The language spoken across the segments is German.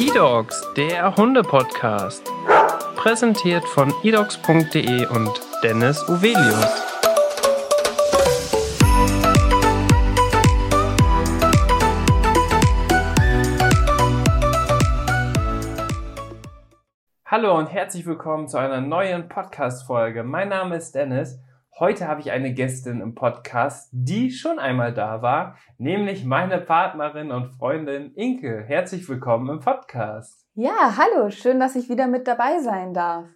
eDogs, der Hunde-Podcast. Präsentiert von edogs.de und Dennis Uvelius. Hallo und herzlich willkommen zu einer neuen Podcast-Folge. Mein Name ist Dennis Heute habe ich eine Gästin im Podcast, die schon einmal da war, nämlich meine Partnerin und Freundin Inke. Herzlich willkommen im Podcast. Ja, hallo, schön, dass ich wieder mit dabei sein darf.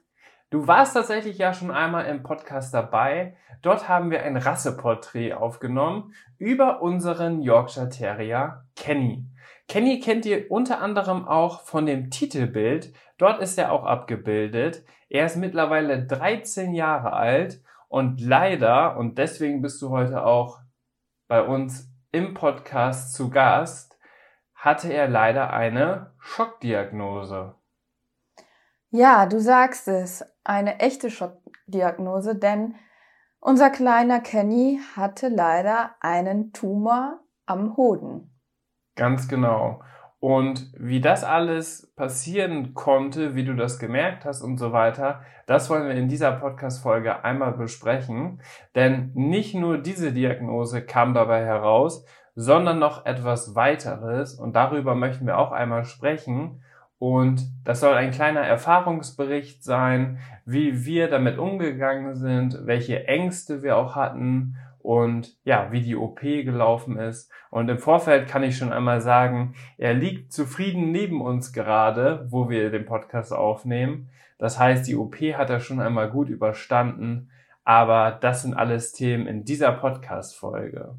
Du warst tatsächlich ja schon einmal im Podcast dabei. Dort haben wir ein Rasseporträt aufgenommen über unseren Yorkshire Terrier Kenny. Kenny kennt ihr unter anderem auch von dem Titelbild. Dort ist er auch abgebildet. Er ist mittlerweile 13 Jahre alt und leider, und deswegen bist du heute auch bei uns im Podcast zu Gast, hatte er leider eine Schockdiagnose. Ja, du sagst es, eine echte Schockdiagnose, denn unser kleiner Kenny hatte leider einen Tumor am Hoden. Ganz genau. Und wie das alles passieren konnte, wie du das gemerkt hast und so weiter, das wollen wir in dieser Podcast-Folge einmal besprechen. Denn nicht nur diese Diagnose kam dabei heraus, sondern noch etwas weiteres. Und darüber möchten wir auch einmal sprechen. Und das soll ein kleiner Erfahrungsbericht sein, wie wir damit umgegangen sind, welche Ängste wir auch hatten und ja, wie die OP gelaufen ist. Und im Vorfeld kann ich schon einmal sagen, er liegt zufrieden neben uns gerade, wo wir den Podcast aufnehmen. Das heißt, die OP hat er schon einmal gut überstanden. Aber das sind alles Themen in dieser Podcast-Folge.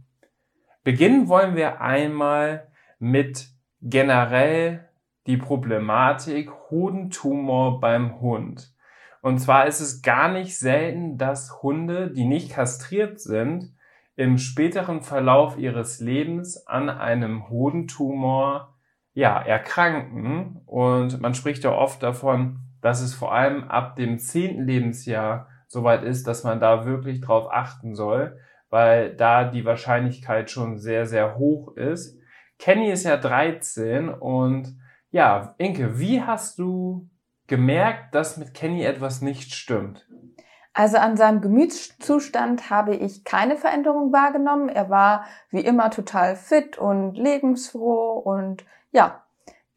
Beginnen wollen wir einmal mit generell die Problematik Hodentumor beim Hund. Und zwar ist es gar nicht selten, dass Hunde, die nicht kastriert sind, im späteren Verlauf ihres Lebens an einem Hodentumor ja, erkranken. Und man spricht ja oft davon, dass es vor allem ab dem zehnten Lebensjahr soweit ist, dass man da wirklich drauf achten soll, weil da die Wahrscheinlichkeit schon sehr, sehr hoch ist. Kenny ist ja 13 und ja, Inke, wie hast du gemerkt, dass mit Kenny etwas nicht stimmt? Also an seinem Gemütszustand habe ich keine Veränderung wahrgenommen. Er war wie immer total fit und lebensfroh und ja,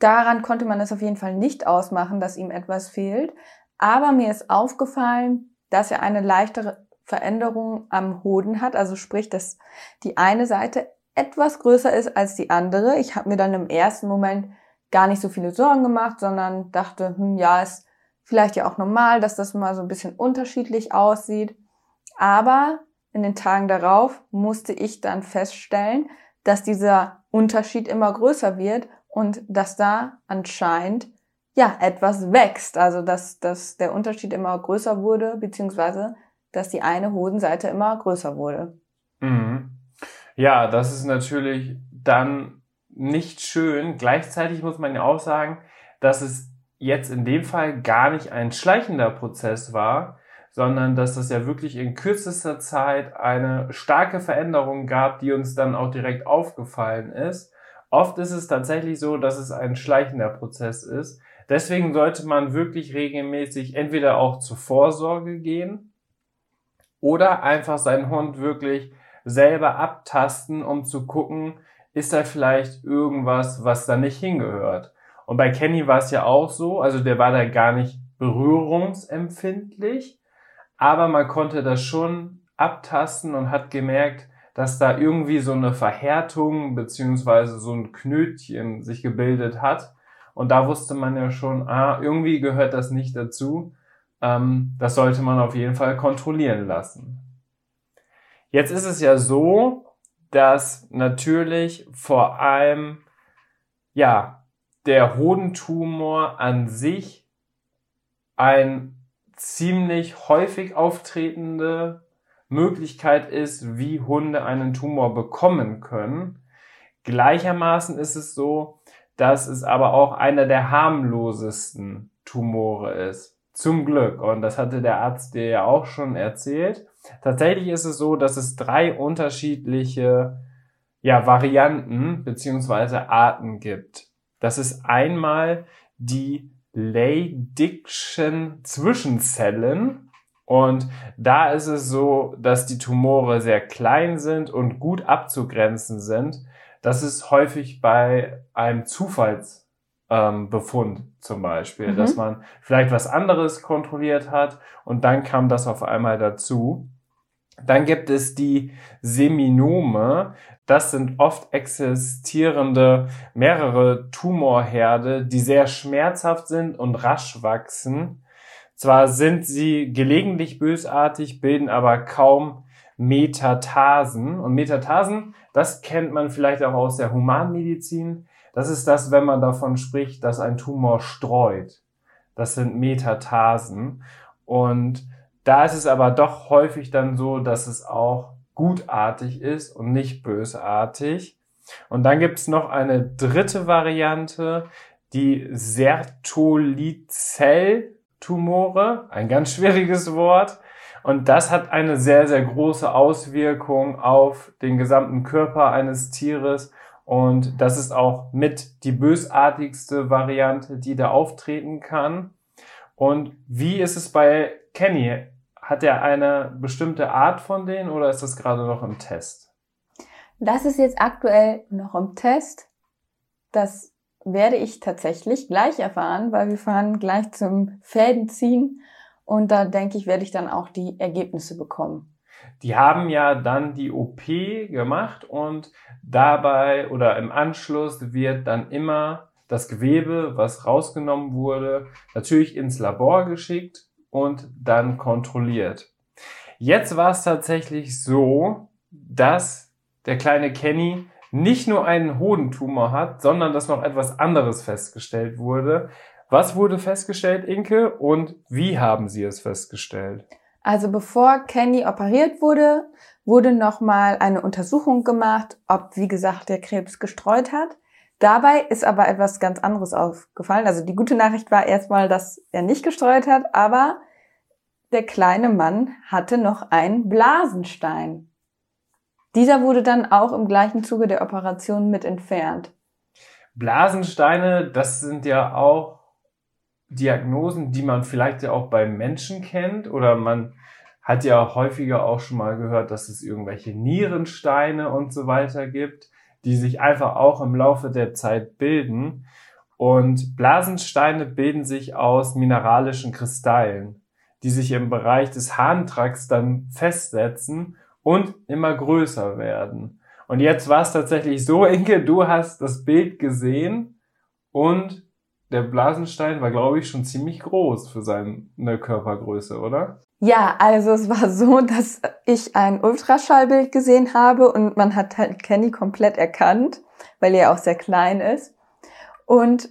daran konnte man es auf jeden Fall nicht ausmachen, dass ihm etwas fehlt. Aber mir ist aufgefallen, dass er eine leichtere Veränderung am Hoden hat, also sprich, dass die eine Seite etwas größer ist als die andere. Ich habe mir dann im ersten Moment gar nicht so viele Sorgen gemacht, sondern dachte, hm, ja, es vielleicht ja auch normal, dass das mal so ein bisschen unterschiedlich aussieht. Aber in den Tagen darauf musste ich dann feststellen, dass dieser Unterschied immer größer wird und dass da anscheinend ja etwas wächst. Also dass, dass der Unterschied immer größer wurde, beziehungsweise dass die eine Hodenseite immer größer wurde. Mhm. Ja, das ist natürlich dann nicht schön. Gleichzeitig muss man ja auch sagen, dass es jetzt in dem Fall gar nicht ein schleichender Prozess war, sondern dass es ja wirklich in kürzester Zeit eine starke Veränderung gab, die uns dann auch direkt aufgefallen ist. Oft ist es tatsächlich so, dass es ein schleichender Prozess ist. Deswegen sollte man wirklich regelmäßig entweder auch zur Vorsorge gehen oder einfach seinen Hund wirklich selber abtasten, um zu gucken, ist da vielleicht irgendwas, was da nicht hingehört. Und bei Kenny war es ja auch so, also der war da gar nicht berührungsempfindlich, aber man konnte das schon abtasten und hat gemerkt, dass da irgendwie so eine Verhärtung beziehungsweise so ein Knötchen sich gebildet hat. Und da wusste man ja schon, ah, irgendwie gehört das nicht dazu. Ähm, das sollte man auf jeden Fall kontrollieren lassen. Jetzt ist es ja so, dass natürlich vor allem, ja, der Hodentumor an sich ein ziemlich häufig auftretende Möglichkeit ist, wie Hunde einen Tumor bekommen können. Gleichermaßen ist es so, dass es aber auch einer der harmlosesten Tumore ist. Zum Glück. Und das hatte der Arzt dir ja auch schon erzählt. Tatsächlich ist es so, dass es drei unterschiedliche ja, Varianten beziehungsweise Arten gibt Das ist einmal die Leydigschen Zwischenzellen. Und da ist es so, dass die Tumore sehr klein sind und gut abzugrenzen sind. Das ist häufig bei einem Zufalls ähm, Befund zum Beispiel, mhm. dass man vielleicht was anderes kontrolliert hat und dann kam das auf einmal dazu. Dann gibt es die Seminome. Das sind oft existierende mehrere Tumorherde, die sehr schmerzhaft sind und rasch wachsen. Zwar sind sie gelegentlich bösartig, bilden aber kaum Metatasen. Und Metatasen, das kennt man vielleicht auch aus der Humanmedizin. Das ist das, wenn man davon spricht, dass ein Tumor streut. Das sind Metatasen. Und da ist es aber doch häufig dann so, dass es auch gutartig ist und nicht bösartig. Und dann gibt es noch eine dritte Variante, die Sertolizell-Tumore, ein ganz schwieriges Wort. Und das hat eine sehr, sehr große Auswirkung auf den gesamten Körper eines Tieres und das ist auch mit die bösartigste Variante, die da auftreten kann. Und wie ist es bei Kenny? Hat er eine bestimmte Art von denen oder ist das gerade noch im Test? Das ist jetzt aktuell noch im Test. Das werde ich tatsächlich gleich erfahren, weil wir fahren gleich zum Fädenziehen und da denke ich, werde ich dann auch die Ergebnisse bekommen die haben ja dann die OP gemacht und dabei oder im Anschluss wird dann immer das Gewebe, was rausgenommen wurde, natürlich ins Labor geschickt und dann kontrolliert. Jetzt war es tatsächlich so, dass der kleine Kenny nicht nur einen Hodentumor hat, sondern dass noch etwas anderes festgestellt wurde. Was wurde festgestellt, Inke, und wie haben Sie es festgestellt? Also bevor Kenny operiert wurde, wurde nochmal eine Untersuchung gemacht, ob, wie gesagt, der Krebs gestreut hat. Dabei ist aber etwas ganz anderes aufgefallen. Also die gute Nachricht war erstmal, dass er nicht gestreut hat, aber der kleine Mann hatte noch einen Blasenstein. Dieser wurde dann auch im gleichen Zuge der Operation mit entfernt. Blasensteine, das sind ja auch Diagnosen, die man vielleicht ja auch beim Menschen kennt oder man hat ja häufiger auch schon mal gehört, dass es irgendwelche Nierensteine und so weiter gibt, die sich einfach auch im Laufe der Zeit bilden. Und Blasensteine bilden sich aus mineralischen Kristallen, die sich im Bereich des Harntracks dann festsetzen und immer größer werden. Und jetzt war es tatsächlich so, Inke, du hast das Bild gesehen und der Blasenstein war, glaube ich, schon ziemlich groß für seine Körpergröße, oder? Ja, also es war so, dass ich ein Ultraschallbild gesehen habe und man hat halt Kenny komplett erkannt, weil er auch sehr klein ist. Und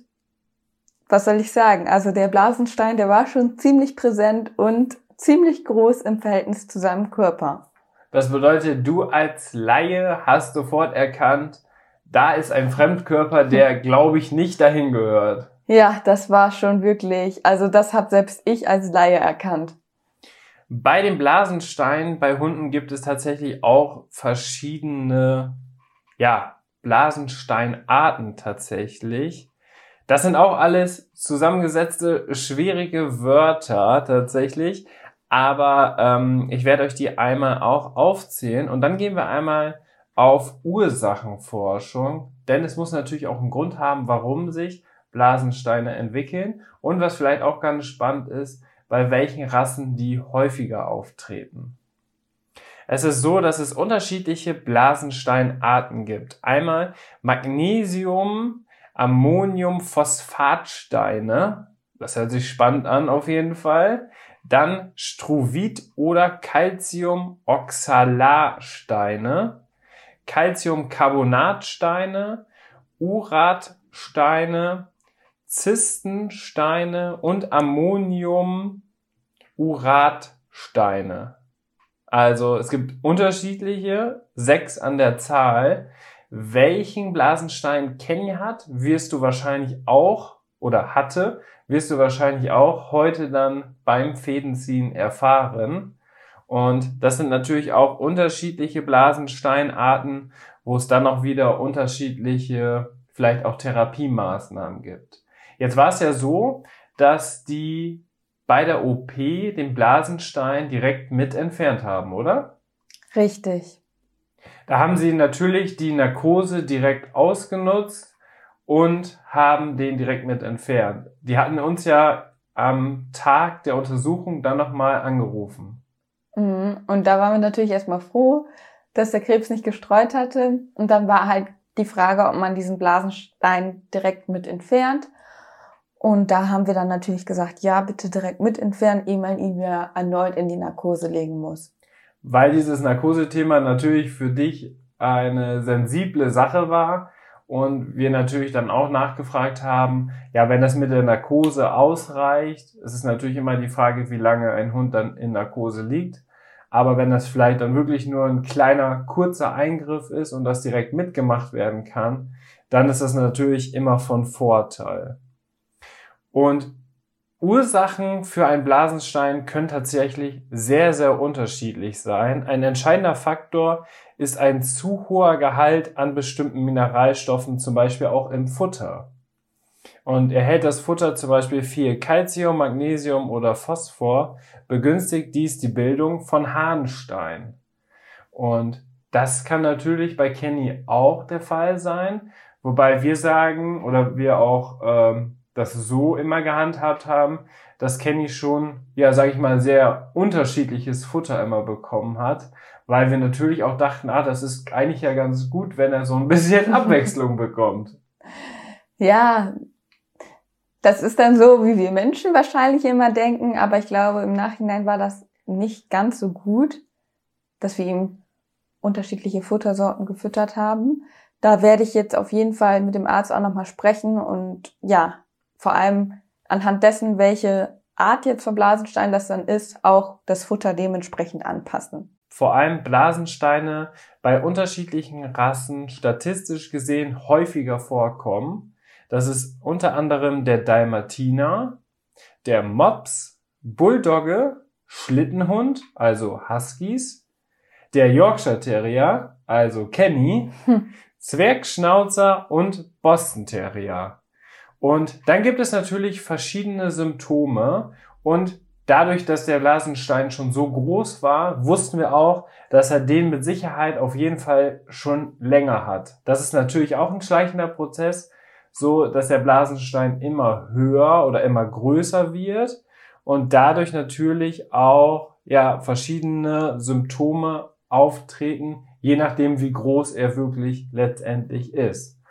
was soll ich sagen? Also der Blasenstein, der war schon ziemlich präsent und ziemlich groß im Verhältnis zu seinem Körper. Das bedeutet, du als Laie hast sofort erkannt, da ist ein Fremdkörper, der, glaube ich, nicht dahin gehört. Ja, das war schon wirklich, also das habe selbst ich als Laie erkannt. Bei den Blasensteinen bei Hunden gibt es tatsächlich auch verschiedene, ja, Blasensteinarten tatsächlich. Das sind auch alles zusammengesetzte schwierige Wörter tatsächlich, aber ähm, ich werde euch die einmal auch aufzählen und dann gehen wir einmal auf Ursachenforschung, denn es muss natürlich auch einen Grund haben, warum sich Blasensteine entwickeln und was vielleicht auch ganz spannend ist, bei welchen Rassen die häufiger auftreten. Es ist so, dass es unterschiedliche Blasensteinarten gibt. Einmal Magnesium, Ammonium, Phosphatsteine. Das hört sich spannend an auf jeden Fall. Dann Struvit oder Calciumoxalarsteine, Calciumcarbonatsteine, Uratsteine, Zistensteine und Ammoniumuratsteine. Also es gibt unterschiedliche, sechs an der Zahl. Welchen Blasenstein Kenny hat, wirst du wahrscheinlich auch oder hatte, wirst du wahrscheinlich auch heute dann beim Fädenziehen erfahren. Und das sind natürlich auch unterschiedliche Blasensteinarten, wo es dann auch wieder unterschiedliche vielleicht auch Therapiemaßnahmen gibt. Jetzt war es ja so, dass die bei der OP den Blasenstein direkt mit entfernt haben, oder? Richtig. Da haben sie natürlich die Narkose direkt ausgenutzt und haben den direkt mit entfernt. Die hatten uns ja am Tag der Untersuchung dann nochmal angerufen. Mhm. Und da waren wir natürlich erstmal froh, dass der Krebs nicht gestreut hatte. Und dann war halt die Frage, ob man diesen Blasenstein direkt mit entfernt. Und da haben wir dann natürlich gesagt, ja, bitte direkt mit entfernen, ehe man ihn wieder erneut in die Narkose legen muss. Weil dieses Narkosethema natürlich für dich eine sensible Sache war und wir natürlich dann auch nachgefragt haben, ja, wenn das mit der Narkose ausreicht, es ist natürlich immer die Frage, wie lange ein Hund dann in Narkose liegt. Aber wenn das vielleicht dann wirklich nur ein kleiner, kurzer Eingriff ist und das direkt mitgemacht werden kann, dann ist das natürlich immer von Vorteil. Und Ursachen für einen Blasenstein können tatsächlich sehr, sehr unterschiedlich sein. Ein entscheidender Faktor ist ein zu hoher Gehalt an bestimmten Mineralstoffen, zum Beispiel auch im Futter. Und erhält das Futter zum Beispiel viel Calcium, Magnesium oder Phosphor, begünstigt dies die Bildung von Harnstein. Und das kann natürlich bei Kenny auch der Fall sein, wobei wir sagen oder wir auch ähm, das so immer gehandhabt haben, dass Kenny schon, ja, sage ich mal, sehr unterschiedliches Futter immer bekommen hat, weil wir natürlich auch dachten, ah, das ist eigentlich ja ganz gut, wenn er so ein bisschen Abwechslung bekommt. Ja, das ist dann so, wie wir Menschen wahrscheinlich immer denken, aber ich glaube, im Nachhinein war das nicht ganz so gut, dass wir ihm unterschiedliche Futtersorten gefüttert haben. Da werde ich jetzt auf jeden Fall mit dem Arzt auch nochmal sprechen und ja, vor allem anhand dessen, welche Art jetzt von Blasenstein das dann ist, auch das Futter dementsprechend anpassen. Vor allem Blasensteine bei unterschiedlichen Rassen statistisch gesehen häufiger vorkommen. Das ist unter anderem der Dalmatiner, der Mops, Bulldogge, Schlittenhund, also Huskies, der Yorkshire Terrier, also Kenny, hm. Zwergschnauzer und Boston Terrier. Und dann gibt es natürlich verschiedene Symptome und dadurch, dass der Blasenstein schon so groß war, wussten wir auch, dass er den mit Sicherheit auf jeden Fall schon länger hat. Das ist natürlich auch ein schleichender Prozess, so dass der Blasenstein immer höher oder immer größer wird und dadurch natürlich auch ja verschiedene Symptome auftreten, je nachdem wie groß er wirklich letztendlich ist.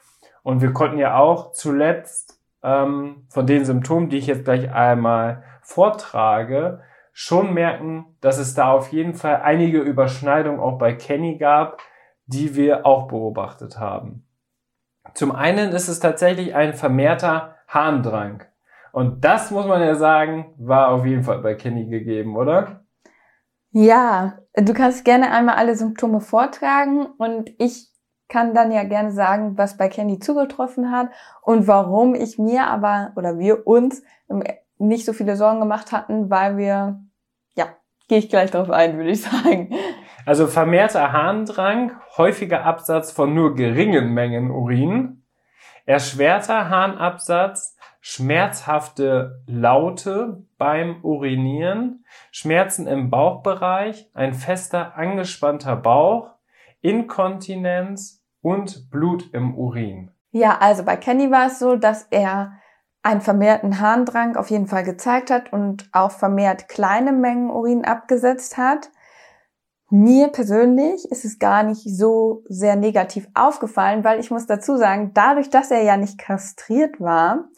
Und wir konnten ja auch zuletzt ähm, von den Symptomen, die ich jetzt gleich einmal vortrage, schon merken, dass es da auf jeden Fall einige Überschneidungen auch bei Kenny gab, die wir auch beobachtet haben. Zum einen ist es tatsächlich ein vermehrter Harndrang. Und das muss man ja sagen, war auf jeden Fall bei Kenny gegeben, oder? Ja, du kannst gerne einmal alle Symptome vortragen und ich kann dann ja gerne sagen, was bei Candy zugetroffen hat und warum ich mir aber oder wir uns nicht so viele Sorgen gemacht hatten, weil wir, ja, gehe ich gleich drauf ein, würde ich sagen. Also vermehrter Harndrang, häufiger Absatz von nur geringen Mengen Urin, erschwerter Harnabsatz, schmerzhafte Laute beim Urinieren, Schmerzen im Bauchbereich, ein fester angespannter Bauch, Inkontinenz und Blut im Urin. Ja, also bei Kenny war es so, dass er einen vermehrten Harndrang auf jeden Fall gezeigt hat und auch vermehrt kleine Mengen Urin abgesetzt hat. Mir persönlich ist es gar nicht so sehr negativ aufgefallen, weil ich muss dazu sagen, dadurch, dass er ja nicht kastriert war,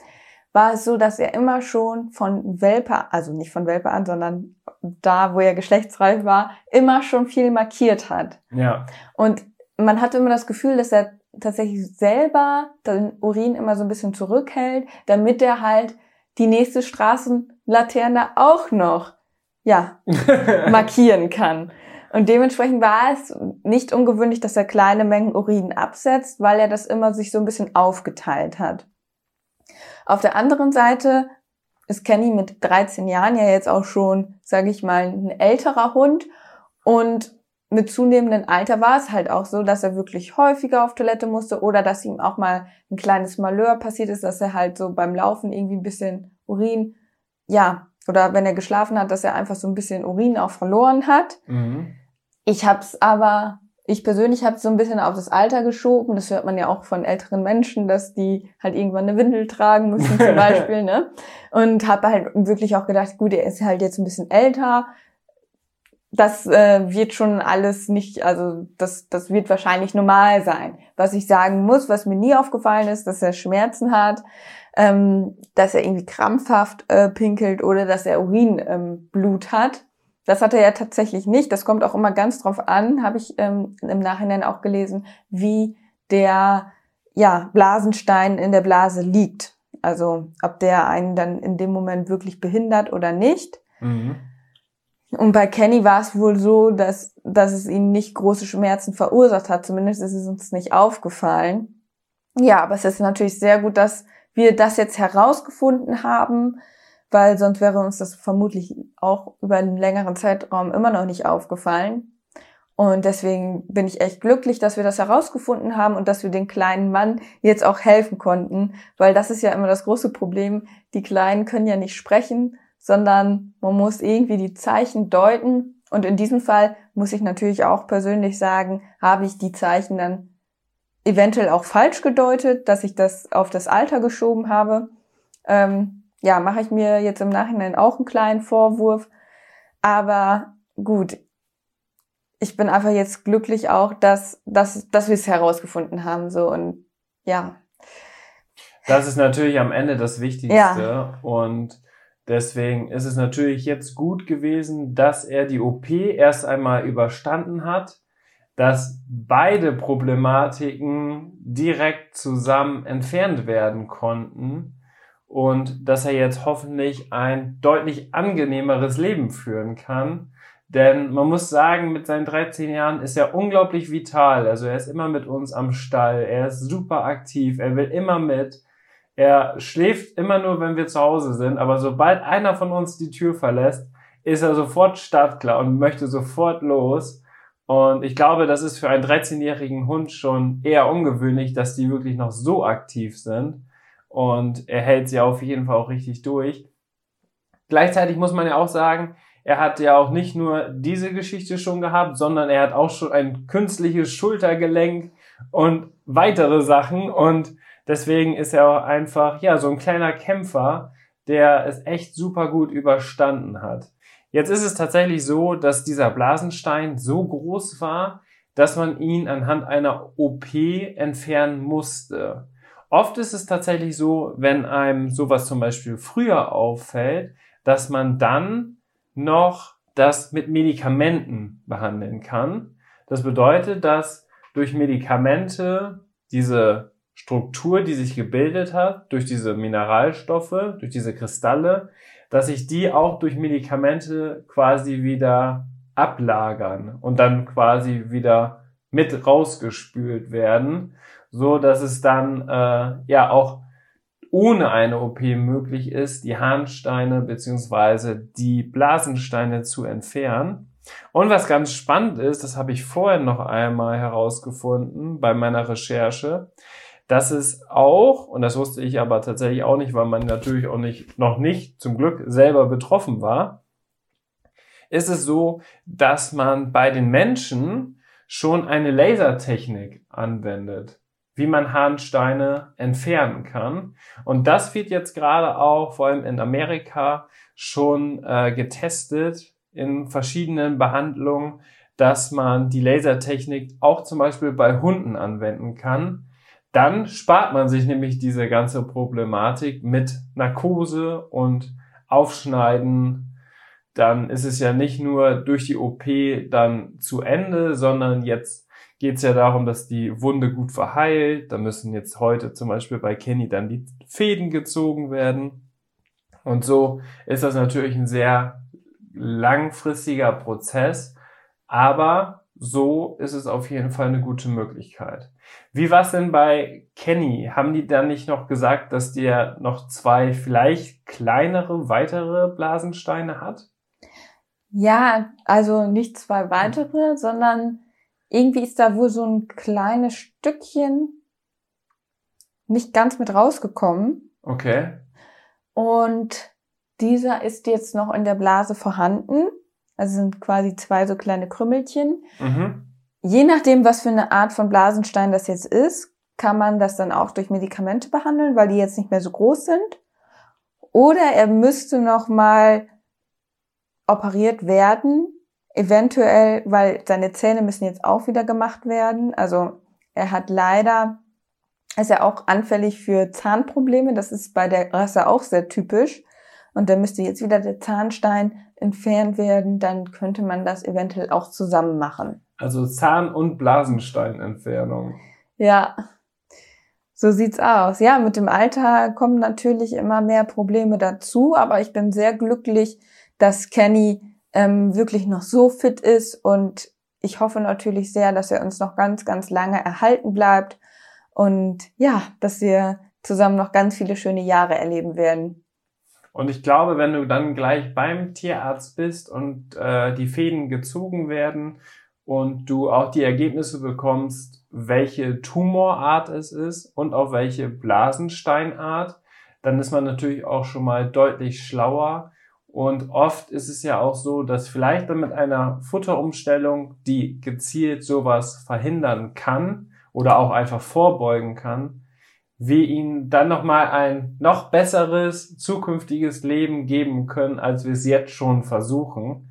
war es so, dass er immer schon von Welpe, also nicht von Welpe an, sondern da, wo er geschlechtsreif war, immer schon viel markiert hat. Ja. Und man hatte immer das Gefühl, dass er tatsächlich selber den Urin immer so ein bisschen zurückhält, damit er halt die nächste Straßenlaterne auch noch, ja, markieren kann. Und dementsprechend war es nicht ungewöhnlich, dass er kleine Mengen Urin absetzt, weil er das immer sich so ein bisschen aufgeteilt hat. Auf der anderen Seite ist Kenny mit 13 Jahren ja jetzt auch schon, sage ich mal, ein älterer Hund und mit zunehmendem Alter war es halt auch so, dass er wirklich häufiger auf Toilette musste oder dass ihm auch mal ein kleines Malheur passiert ist, dass er halt so beim Laufen irgendwie ein bisschen Urin, ja, oder wenn er geschlafen hat, dass er einfach so ein bisschen Urin auch verloren hat. Mhm. Ich hab's aber, ich persönlich habe so ein bisschen auf das Alter geschoben. Das hört man ja auch von älteren Menschen, dass die halt irgendwann eine Windel tragen müssen zum Beispiel, ne? Und habe halt wirklich auch gedacht, gut, er ist halt jetzt ein bisschen älter das äh, wird schon alles nicht, also das, das wird wahrscheinlich normal sein. Was ich sagen muss, was mir nie aufgefallen ist, dass er Schmerzen hat, ähm, dass er irgendwie krampfhaft äh, pinkelt oder dass er Urinblut ähm, hat. Das hat er ja tatsächlich nicht. Das kommt auch immer ganz drauf an, habe ich ähm, im Nachhinein auch gelesen, wie der ja, Blasenstein in der Blase liegt. Also ob der einen dann in dem Moment wirklich behindert oder nicht. Mhm. Und bei Kenny war es wohl so, dass, dass es ihm nicht große Schmerzen verursacht hat. Zumindest ist es uns nicht aufgefallen. Ja, aber es ist natürlich sehr gut, dass wir das jetzt herausgefunden haben, weil sonst wäre uns das vermutlich auch über einen längeren Zeitraum immer noch nicht aufgefallen. Und deswegen bin ich echt glücklich, dass wir das herausgefunden haben und dass wir den kleinen Mann jetzt auch helfen konnten, weil das ist ja immer das große Problem. Die Kleinen können ja nicht sprechen sondern man muss irgendwie die Zeichen deuten. Und in diesem Fall muss ich natürlich auch persönlich sagen, habe ich die Zeichen dann eventuell auch falsch gedeutet, dass ich das auf das Alter geschoben habe. Ähm, ja, mache ich mir jetzt im Nachhinein auch einen kleinen Vorwurf. Aber gut, ich bin einfach jetzt glücklich auch, dass, dass, dass wir es herausgefunden haben. So und ja. Das ist natürlich am Ende das Wichtigste. Ja. Und Deswegen ist es natürlich jetzt gut gewesen, dass er die OP erst einmal überstanden hat, dass beide Problematiken direkt zusammen entfernt werden konnten und dass er jetzt hoffentlich ein deutlich angenehmeres Leben führen kann. Denn man muss sagen, mit seinen 13 Jahren ist er unglaublich vital. Also er ist immer mit uns am Stall, er ist super aktiv, er will immer mit. Er schläft immer nur, wenn wir zu Hause sind, aber sobald einer von uns die Tür verlässt, ist er sofort startklar und möchte sofort los. Und ich glaube, das ist für einen 13-jährigen Hund schon eher ungewöhnlich, dass die wirklich noch so aktiv sind. Und er hält sie auf jeden Fall auch richtig durch. Gleichzeitig muss man ja auch sagen, er hat ja auch nicht nur diese Geschichte schon gehabt, sondern er hat auch schon ein künstliches Schultergelenk und weitere Sachen. Und Deswegen ist er auch einfach, ja, so ein kleiner Kämpfer, der es echt super gut überstanden hat. Jetzt ist es tatsächlich so, dass dieser Blasenstein so groß war, dass man ihn anhand einer OP entfernen musste. Oft ist es tatsächlich so, wenn einem sowas zum Beispiel früher auffällt, dass man dann noch das mit Medikamenten behandeln kann. Das bedeutet, dass durch Medikamente diese Struktur, die sich gebildet hat durch diese Mineralstoffe, durch diese Kristalle, dass sich die auch durch Medikamente quasi wieder ablagern und dann quasi wieder mit rausgespült werden, so dass es dann äh, ja auch ohne eine OP möglich ist, die Harnsteine beziehungsweise die Blasensteine zu entfernen. Und was ganz spannend ist, das habe ich vorher noch einmal herausgefunden bei meiner Recherche, dass es auch, und das wusste ich aber tatsächlich auch nicht, weil man natürlich auch nicht, noch nicht zum Glück selber betroffen war, ist es so, dass man bei den Menschen schon eine Lasertechnik anwendet, wie man Harnsteine entfernen kann. Und das wird jetzt gerade auch, vor allem in Amerika, schon äh, getestet in verschiedenen Behandlungen, dass man die Lasertechnik auch zum Beispiel bei Hunden anwenden kann dann spart man sich nämlich diese ganze Problematik mit Narkose und Aufschneiden. Dann ist es ja nicht nur durch die OP dann zu Ende, sondern jetzt geht es ja darum, dass die Wunde gut verheilt. Da müssen jetzt heute zum Beispiel bei Kenny dann die Fäden gezogen werden. Und so ist das natürlich ein sehr langfristiger Prozess. Aber so ist es auf jeden Fall eine gute Möglichkeit. Wie war es denn bei Kenny? Haben die dann nicht noch gesagt, dass der noch zwei vielleicht kleinere, weitere Blasensteine hat? Ja, also nicht zwei weitere, sondern irgendwie ist da wohl so ein kleines Stückchen nicht ganz mit rausgekommen. Okay. Und dieser ist jetzt noch in der Blase vorhanden. Also sind quasi zwei so kleine Krümmelchen. Mhm. Je nachdem, was für eine Art von Blasenstein das jetzt ist, kann man das dann auch durch Medikamente behandeln, weil die jetzt nicht mehr so groß sind. Oder er müsste noch mal operiert werden, eventuell, weil seine Zähne müssen jetzt auch wieder gemacht werden. Also er hat leider, ist er auch anfällig für Zahnprobleme. Das ist bei der Rasse auch sehr typisch. Und da müsste jetzt wieder der Zahnstein entfernt werden. Dann könnte man das eventuell auch zusammen machen. Also Zahn- und Blasensteinentfernung. Ja, so sieht's aus. Ja, mit dem Alter kommen natürlich immer mehr Probleme dazu, aber ich bin sehr glücklich, dass Kenny ähm, wirklich noch so fit ist und ich hoffe natürlich sehr, dass er uns noch ganz, ganz lange erhalten bleibt und ja, dass wir zusammen noch ganz viele schöne Jahre erleben werden. Und ich glaube, wenn du dann gleich beim Tierarzt bist und äh, die Fäden gezogen werden und du auch die Ergebnisse bekommst, welche Tumorart es ist und auf welche Blasensteinart, dann ist man natürlich auch schon mal deutlich schlauer. Und oft ist es ja auch so, dass vielleicht dann mit einer Futterumstellung, die gezielt sowas verhindern kann oder auch einfach vorbeugen kann, wir ihnen dann nochmal ein noch besseres zukünftiges Leben geben können, als wir es jetzt schon versuchen.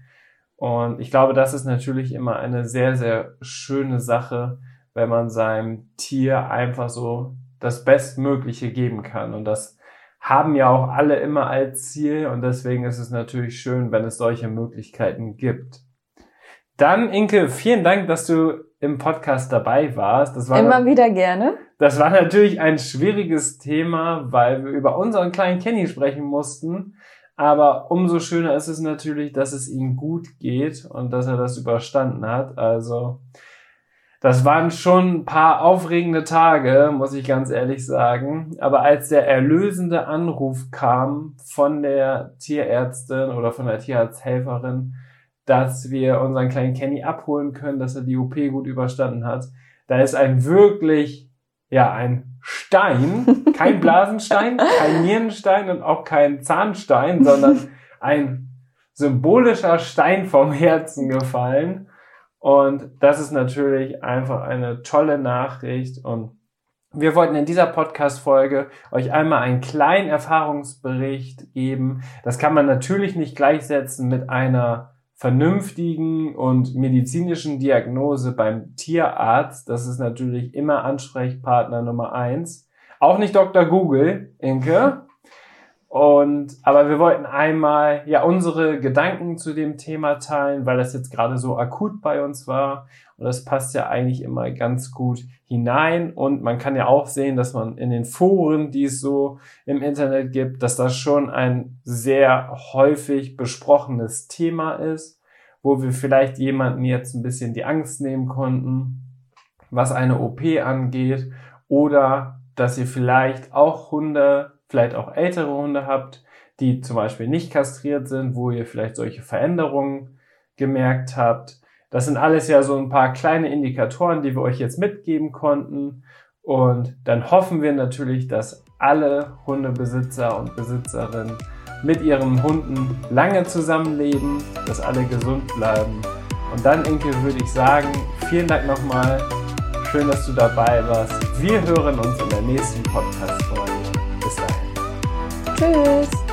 Und ich glaube, das ist natürlich immer eine sehr, sehr schöne Sache, wenn man seinem Tier einfach so das Bestmögliche geben kann. Und das haben ja auch alle immer als Ziel. Und deswegen ist es natürlich schön, wenn es solche Möglichkeiten gibt. Dann, Inke, vielen Dank, dass du im Podcast dabei warst. Das war immer wieder gerne. Das war natürlich ein schwieriges Thema, weil wir über unseren kleinen Kenny sprechen mussten. Aber umso schöner ist es natürlich, dass es ihm gut geht und dass er das überstanden hat. Also, das waren schon ein paar aufregende Tage, muss ich ganz ehrlich sagen. Aber als der erlösende Anruf kam von der Tierärztin oder von der Tierarzthelferin, dass wir unseren kleinen Kenny abholen können, dass er die OP gut überstanden hat, da ist ein wirklich, ja, ein Stein, kein Blasenstein, kein Nierenstein und auch kein Zahnstein, sondern ein symbolischer Stein vom Herzen gefallen. Und das ist natürlich einfach eine tolle Nachricht. Und wir wollten in dieser Podcast-Folge euch einmal einen kleinen Erfahrungsbericht geben. Das kann man natürlich nicht gleichsetzen mit einer vernünftigen und medizinischen Diagnose beim Tierarzt. Das ist natürlich immer Ansprechpartner Nummer eins. Auch nicht Dr. Google, Inke. Und, aber wir wollten einmal, ja, unsere Gedanken zu dem Thema teilen, weil das jetzt gerade so akut bei uns war. Und das passt ja eigentlich immer ganz gut hinein. Und man kann ja auch sehen, dass man in den Foren, die es so im Internet gibt, dass das schon ein sehr häufig besprochenes Thema ist, wo wir vielleicht jemanden jetzt ein bisschen die Angst nehmen konnten, was eine OP angeht. Oder dass ihr vielleicht auch Hunde vielleicht auch ältere Hunde habt, die zum Beispiel nicht kastriert sind, wo ihr vielleicht solche Veränderungen gemerkt habt. Das sind alles ja so ein paar kleine Indikatoren, die wir euch jetzt mitgeben konnten. Und dann hoffen wir natürlich, dass alle Hundebesitzer und Besitzerinnen mit ihren Hunden lange zusammenleben, dass alle gesund bleiben. Und dann, Inke, würde ich sagen, vielen Dank nochmal. Schön, dass du dabei warst. Wir hören uns in der nächsten Podcast-Folge. Tschüss.